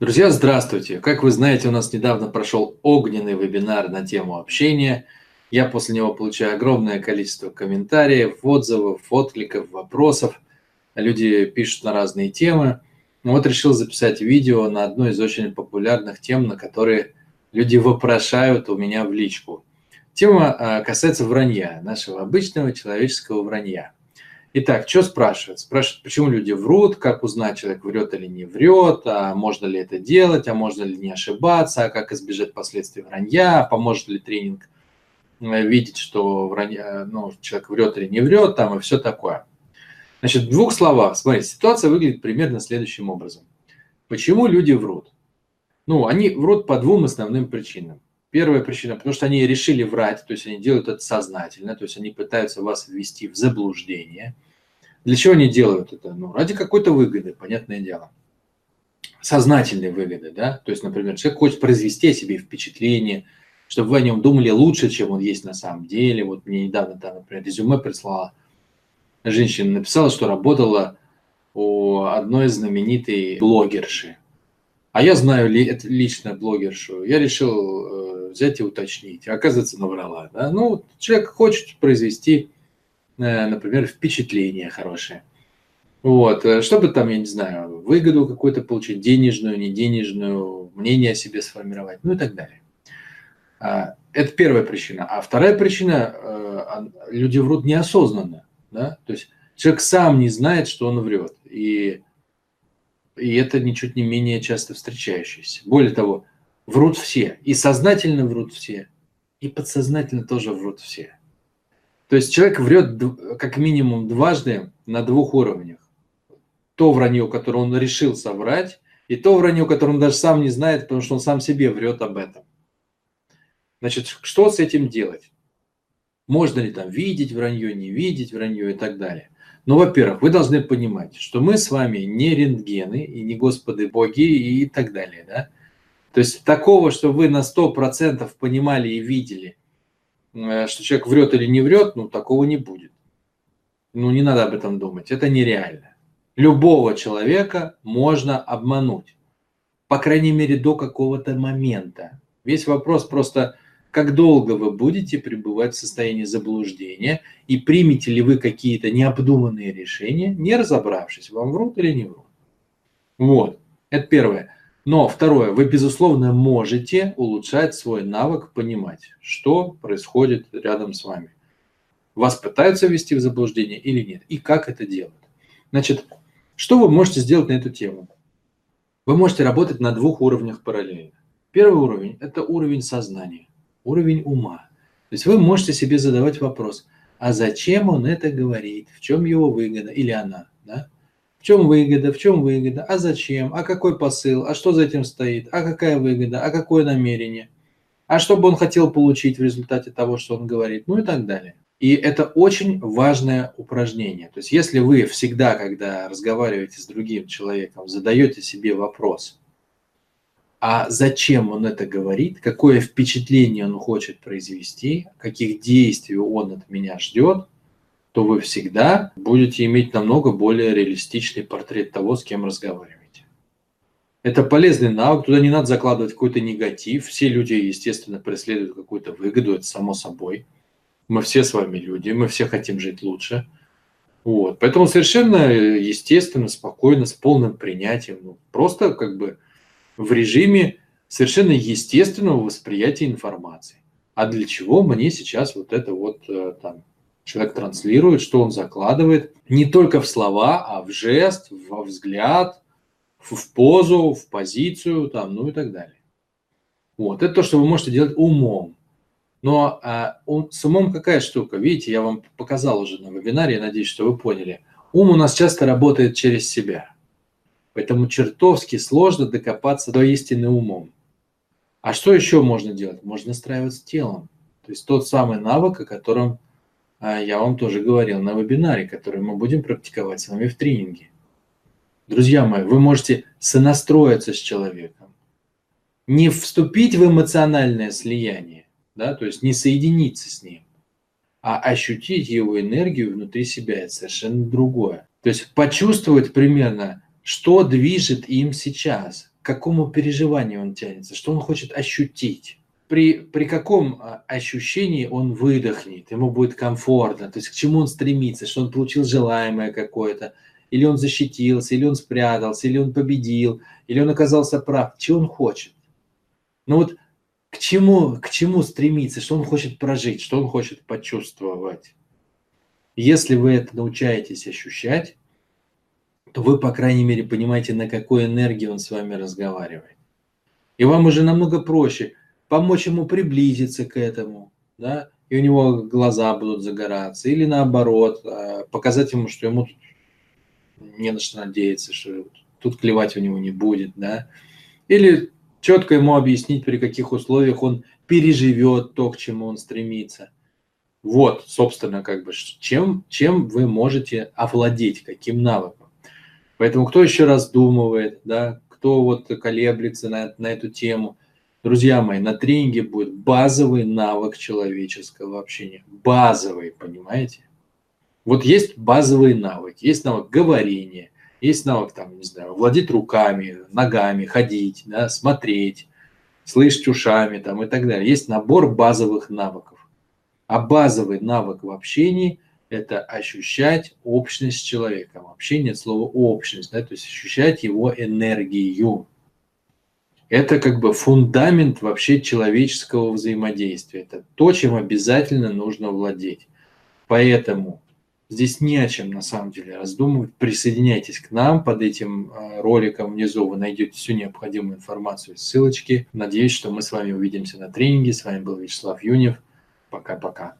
Друзья, здравствуйте! Как вы знаете, у нас недавно прошел огненный вебинар на тему общения. Я после него получаю огромное количество комментариев, отзывов, откликов, вопросов. Люди пишут на разные темы. Вот решил записать видео на одну из очень популярных тем, на которые люди вопрошают у меня в личку. Тема а, касается вранья, нашего обычного человеческого вранья – Итак, что спрашивают? Спрашивают, почему люди врут, как узнать, человек врет или не врет, а можно ли это делать, а можно ли не ошибаться, а как избежать последствий вранья, поможет ли тренинг э, видеть, что вранья, ну, человек врет или не врет, там и все такое. Значит, в двух словах, смотрите, ситуация выглядит примерно следующим образом. Почему люди врут? Ну, они врут по двум основным причинам. Первая причина, потому что они решили врать, то есть они делают это сознательно, то есть они пытаются вас ввести в заблуждение. Для чего они делают это? Ну, ради какой-то выгоды, понятное дело. Сознательной выгоды, да? То есть, например, человек хочет произвести о себе впечатление, чтобы вы о нем думали лучше, чем он есть на самом деле. Вот мне недавно там, например, резюме прислала женщина, написала, что работала у одной знаменитой блогерши. А я знаю ли, это лично блогершу. Я решил э, взять и уточнить. Оказывается, наврала. Да? Ну, человек хочет произвести, э, например, впечатление хорошее. Вот, чтобы там, я не знаю, выгоду какую-то получить, денежную, не денежную, мнение о себе сформировать, ну и так далее. А, это первая причина. А вторая причина, э, люди врут неосознанно. Да? То есть человек сам не знает, что он врет. И, и это ничуть не менее часто встречающееся. Более того, врут все. И сознательно врут все, и подсознательно тоже врут все. То есть человек врет как минимум дважды на двух уровнях. То вранье, которое он решил соврать, и то вранье, которое он даже сам не знает, потому что он сам себе врет об этом. Значит, что с этим делать? Можно ли там видеть вранье, не видеть вранье и так далее. Ну, во-первых, вы должны понимать, что мы с вами не рентгены и не господы боги и так далее. Да? То есть такого, что вы на 100% понимали и видели, э, что человек врет или не врет, ну такого не будет. Ну не надо об этом думать, это нереально. Любого человека можно обмануть, по крайней мере до какого-то момента. Весь вопрос просто, как долго вы будете пребывать в состоянии заблуждения и примете ли вы какие-то необдуманные решения, не разобравшись, вам врут или не врут. Вот, это первое. Но второе, вы, безусловно, можете улучшать свой навык понимать, что происходит рядом с вами. Вас пытаются ввести в заблуждение или нет, и как это делать. Значит, что вы можете сделать на эту тему? Вы можете работать на двух уровнях параллельно. Первый уровень – это уровень сознания, уровень ума. То есть вы можете себе задавать вопрос, а зачем он это говорит, в чем его выгода или она. Да? В чем выгода, в чем выгода, а зачем, а какой посыл, а что за этим стоит, а какая выгода, а какое намерение, а что бы он хотел получить в результате того, что он говорит, ну и так далее. И это очень важное упражнение. То есть если вы всегда, когда разговариваете с другим человеком, задаете себе вопрос, а зачем он это говорит, какое впечатление он хочет произвести, каких действий он от меня ждет – то вы всегда будете иметь намного более реалистичный портрет того, с кем разговариваете. Это полезный навык, туда не надо закладывать какой-то негатив. Все люди, естественно, преследуют какую-то выгоду, это само собой. Мы все с вами люди, мы все хотим жить лучше. Вот. Поэтому совершенно естественно, спокойно, с полным принятием, ну, просто как бы в режиме совершенно естественного восприятия информации. А для чего мне сейчас вот это вот э, там человек транслирует, что он закладывает не только в слова, а в жест, во взгляд, в позу, в позицию, там, ну и так далее. Вот, это то, что вы можете делать умом. Но а, ум, с умом какая штука? Видите, я вам показал уже на вебинаре, я надеюсь, что вы поняли. Ум у нас часто работает через себя. Поэтому чертовски сложно докопаться до истины умом. А что еще можно делать? Можно настраивать с телом. То есть тот самый навык, о котором я вам тоже говорил на вебинаре, который мы будем практиковать с вами в тренинге. Друзья мои, вы можете сонастроиться с человеком, не вступить в эмоциональное слияние, да, то есть не соединиться с ним, а ощутить его энергию внутри себя, это совершенно другое. То есть почувствовать примерно, что движет им сейчас, к какому переживанию он тянется, что он хочет ощутить. При, при каком а, ощущении он выдохнет, ему будет комфортно, то есть к чему он стремится, что он получил желаемое какое-то, или он защитился, или он спрятался, или он победил, или он оказался прав, чего он хочет. Ну вот к чему, к чему стремиться, что он хочет прожить, что он хочет почувствовать. Если вы это научаетесь ощущать, то вы, по крайней мере, понимаете, на какой энергии он с вами разговаривает. И вам уже намного проще помочь ему приблизиться к этому, да, и у него глаза будут загораться, или наоборот, а, показать ему, что ему тут не на что надеяться, что тут клевать у него не будет, да, или четко ему объяснить, при каких условиях он переживет то, к чему он стремится. Вот, собственно, как бы, чем, чем вы можете овладеть, каким навыком. Поэтому кто еще раздумывает, да, кто вот колеблется на, на эту тему, друзья мои, на тренинге будет базовый навык человеческого общения. Базовый, понимаете? Вот есть базовый навык, есть навык говорения, есть навык, там, не знаю, владеть руками, ногами, ходить, да, смотреть, слышать ушами там, и так далее. Есть набор базовых навыков. А базовый навык в общении – это ощущать общность с человеком. Общение – это слово общность, да, то есть ощущать его энергию. Это как бы фундамент вообще человеческого взаимодействия. Это то, чем обязательно нужно владеть. Поэтому здесь не о чем на самом деле раздумывать. Присоединяйтесь к нам под этим а, роликом внизу. Вы найдете всю необходимую информацию, ссылочки. Надеюсь, что мы с вами увидимся на тренинге. С вами был Вячеслав Юнев. Пока-пока.